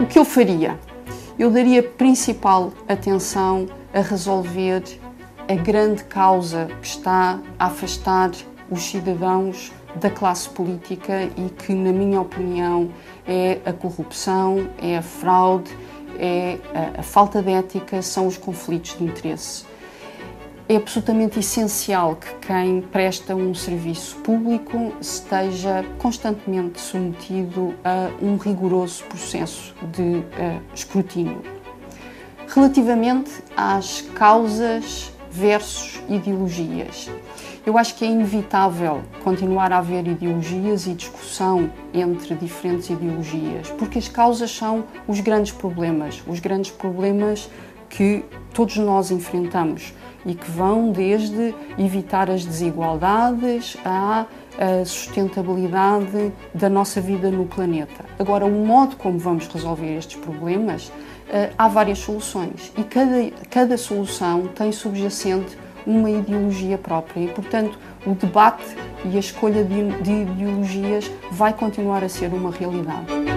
O que eu faria? Eu daria principal atenção a resolver a grande causa que está a afastar os cidadãos da classe política e que, na minha opinião, é a corrupção, é a fraude, é a, falta de ética, são os conflitos de interesse. É absolutamente essencial que quem presta um serviço público esteja constantemente submetido a um rigoroso processo de uh, escrutínio. Relativamente às causas versus ideologias, eu acho que é inevitável continuar a haver ideologias e discussão entre diferentes ideologias, porque as causas são os grandes problemas, os grandes problemas que todos nós enfrentamos e que vão desde evitar as desigualdades à sustentabilidade da nossa vida no planeta. Agora, o modo como vamos resolver estes problemas, eh, há várias soluções e cada, cada solução tem subjacente uma ideologia própria e, portanto, o debate e a escolha de, de ideologias vai continuar a ser uma realidade.